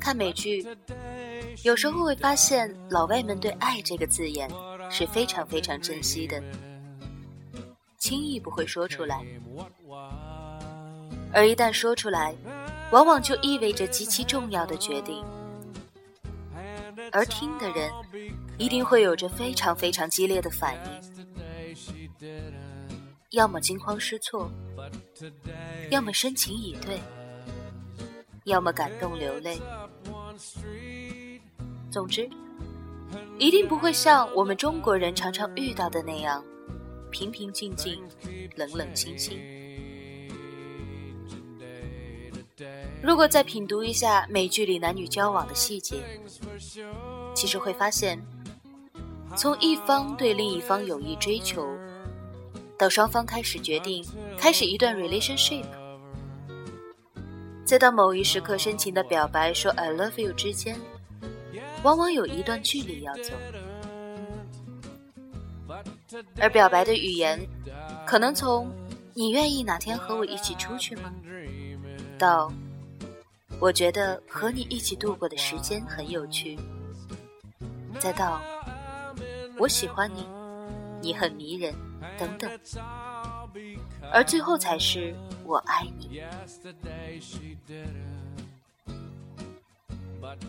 看美剧，有时候会发现老外们对“爱”这个字眼是非常非常珍惜的，轻易不会说出来，而一旦说出来，往往就意味着极其重要的决定，而听的人一定会有着非常非常激烈的反应，要么惊慌失措，要么深情以对，要么感动流泪。总之，一定不会像我们中国人常常遇到的那样，平平静静、冷冷清清。如果再品读一下美剧里男女交往的细节，其实会发现，从一方对另一方有意追求，到双方开始决定开始一段 relationship。再到某一时刻深情的表白，说 "I love you" 之间，往往有一段距离要走。而表白的语言，可能从“你愿意哪天和我一起出去吗？”到“我觉得和你一起度过的时间很有趣”，再到“我喜欢你，你很迷人”等等，而最后才是。我爱你，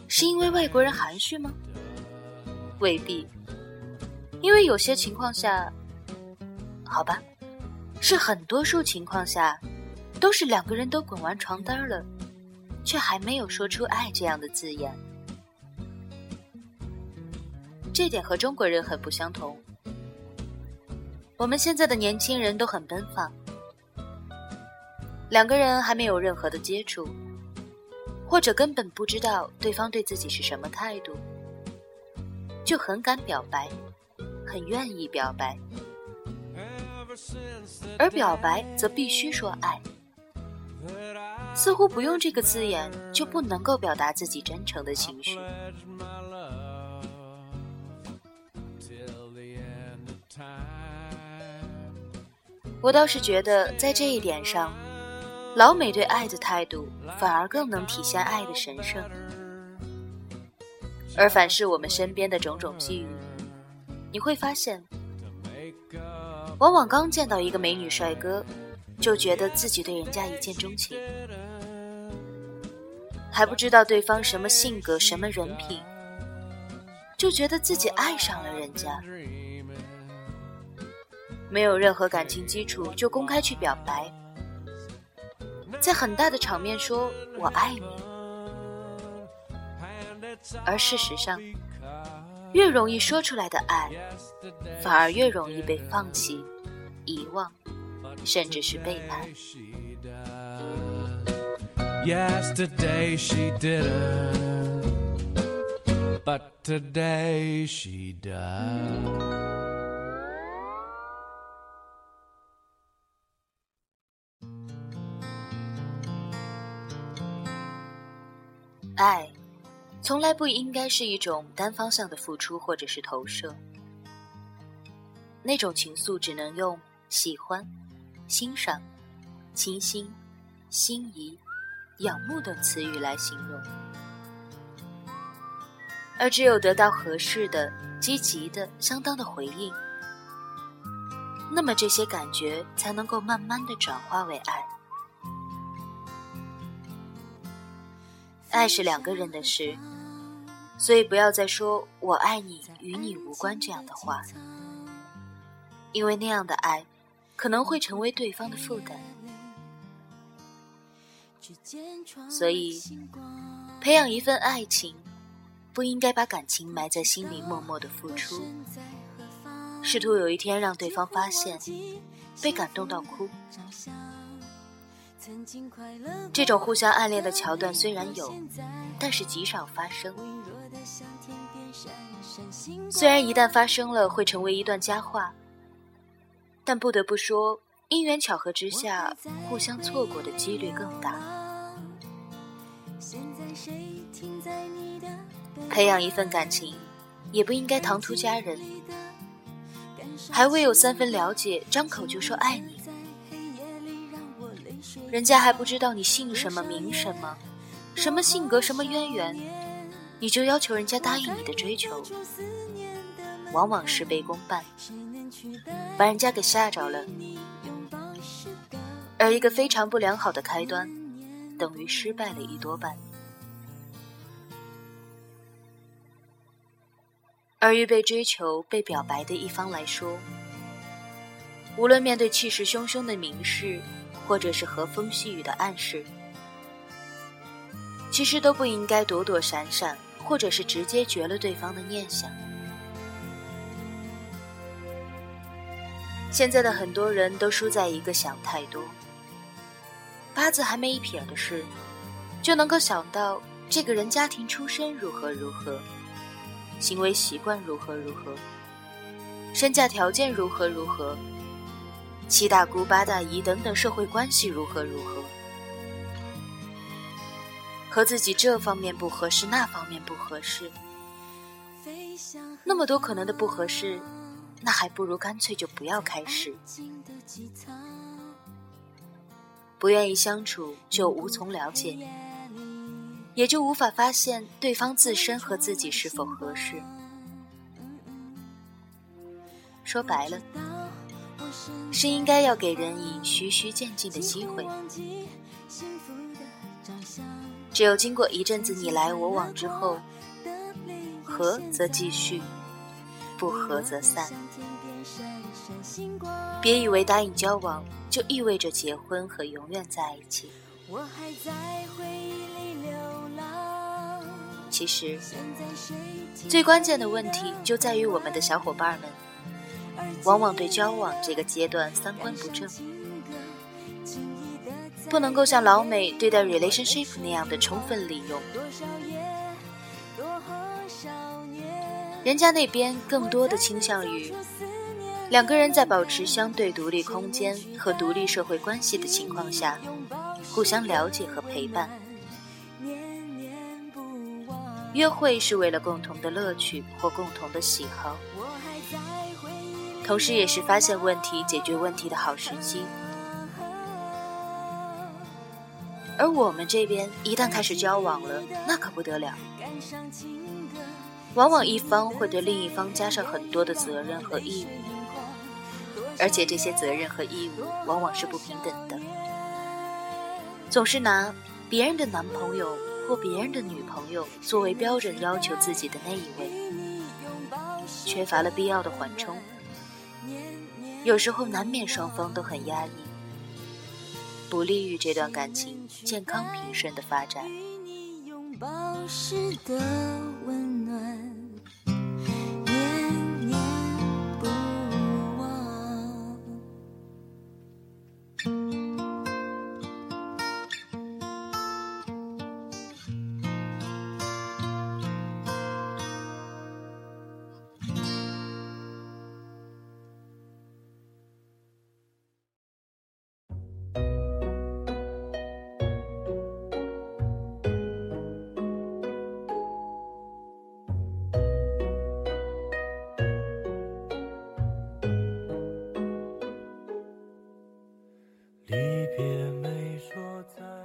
是因为外国人含蓄吗？未必，因为有些情况下，好吧，是很多数情况下，都是两个人都滚完床单了，却还没有说出“爱”这样的字眼。这点和中国人很不相同。我们现在的年轻人都很奔放。两个人还没有任何的接触，或者根本不知道对方对自己是什么态度，就很敢表白，很愿意表白，而表白则必须说爱，似乎不用这个字眼就不能够表达自己真诚的情绪。我倒是觉得在这一点上。老美对爱的态度，反而更能体现爱的神圣。而反是我们身边的种种际遇，你会发现，往往刚见到一个美女帅哥，就觉得自己对人家一见钟情，还不知道对方什么性格、什么人品，就觉得自己爱上了人家，没有任何感情基础就公开去表白。在很大的场面说“我爱你”，而事实上，越容易说出来的爱，反而越容易被放弃、遗忘，甚至是背叛。爱，从来不应该是一种单方向的付出或者是投射。那种情愫只能用喜欢、欣赏、倾心、心仪、仰慕等词语来形容。而只有得到合适的、积极的、相当的回应，那么这些感觉才能够慢慢的转化为爱。爱是两个人的事，所以不要再说“我爱你，与你无关”这样的话，因为那样的爱可能会成为对方的负担。所以，培养一份爱情，不应该把感情埋在心里，默默的付出，试图有一天让对方发现，被感动到哭。这种互相暗恋的桥段虽然有，但是极少发生。虽然一旦发生了会成为一段佳话，但不得不说，因缘巧合之下互相错过的几率更大。培养一份感情，也不应该唐突家人，还未有三分了解，张口就说爱你。人家还不知道你姓什么名什么，什么性格什么渊源，你就要求人家答应你的追求，往往事倍功半，把人家给吓着了。而一个非常不良好的开端，等于失败了一多半。而于被追求、被表白的一方来说，无论面对气势汹汹的明示，或者是和风细雨的暗示，其实都不应该躲躲闪闪，或者是直接绝了对方的念想。现在的很多人都输在一个想太多，八字还没一撇的事，就能够想到这个人家庭出身如何如何。行为习惯如何如何，身价条件如何如何，七大姑八大姨等等社会关系如何如何，和自己这方面不合适，那方面不合适，那么多可能的不合适，那还不如干脆就不要开始。不愿意相处，就无从了解。也就无法发现对方自身和自己是否合适。说白了，是应该要给人以循序渐进的机会。只有经过一阵子你来我往之后，合则继续，不合则散。别以为答应交往就意味着结婚和永远在一起。其实，最关键的问题就在于我们的小伙伴们，往往对交往这个阶段三观不正，不能够像老美对待 relationship 那样的充分利用。人家那边更多的倾向于两个人在保持相对独立空间和独立社会关系的情况下，互相了解和陪伴。约会是为了共同的乐趣或共同的喜好，同时也是发现问题、解决问题的好时机。而我们这边一旦开始交往了，那可不得了，往往一方会对另一方加上很多的责任和义务，而且这些责任和义务往往是不平等的，总是拿别人的男朋友。或别人的女朋友作为标准要求自己的那一位，缺乏了必要的缓冲，有时候难免双方都很压抑，不利于这段感情健康平顺的发展。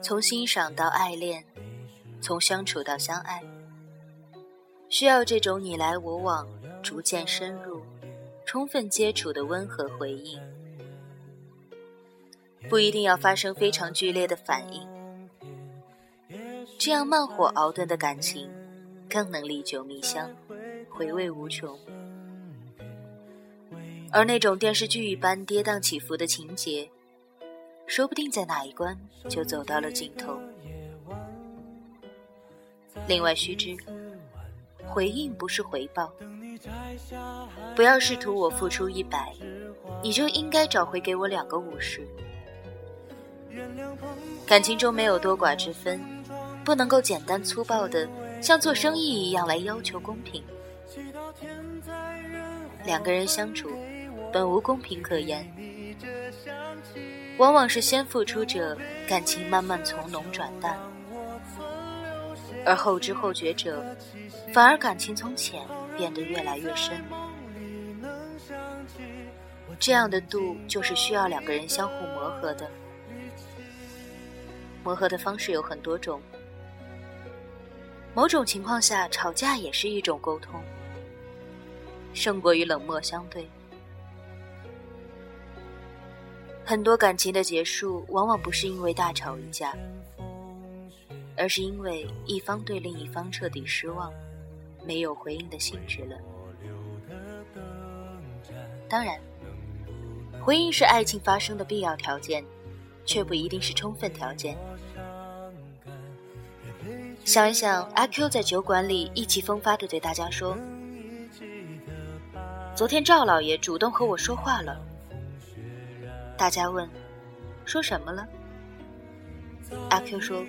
从欣赏到爱恋，从相处到相爱，需要这种你来我往、逐渐深入、充分接触的温和回应，不一定要发生非常剧烈的反应，这样慢火熬炖的感情更能历久弥香、回味无穷。而那种电视剧一般跌宕起伏的情节。说不定在哪一关就走到了尽头。另外须知，回应不是回报，不要试图我付出一百，你就应该找回给我两个五十。感情中没有多寡之分，不能够简单粗暴的像做生意一样来要求公平。两个人相处，本无公平可言。往往是先付出者，感情慢慢从浓转淡；而后知后觉者，反而感情从浅变得越来越深。这样的度，就是需要两个人相互磨合的。磨合的方式有很多种，某种情况下吵架也是一种沟通，胜过于冷漠相对。很多感情的结束，往往不是因为大吵一架，而是因为一方对另一方彻底失望，没有回应的兴致了。当然，回应是爱情发生的必要条件，却不一定是充分条件。想一想，阿 Q 在酒馆里意气风发的对大家说：“昨天赵老爷主动和我说话了。”大家问：“说什么了？”阿 Q 说：“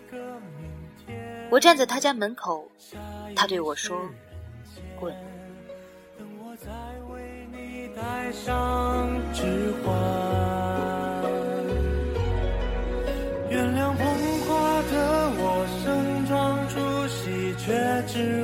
我站在他家门口，他对我说，滚。”原谅捧花的我盛装出席，却只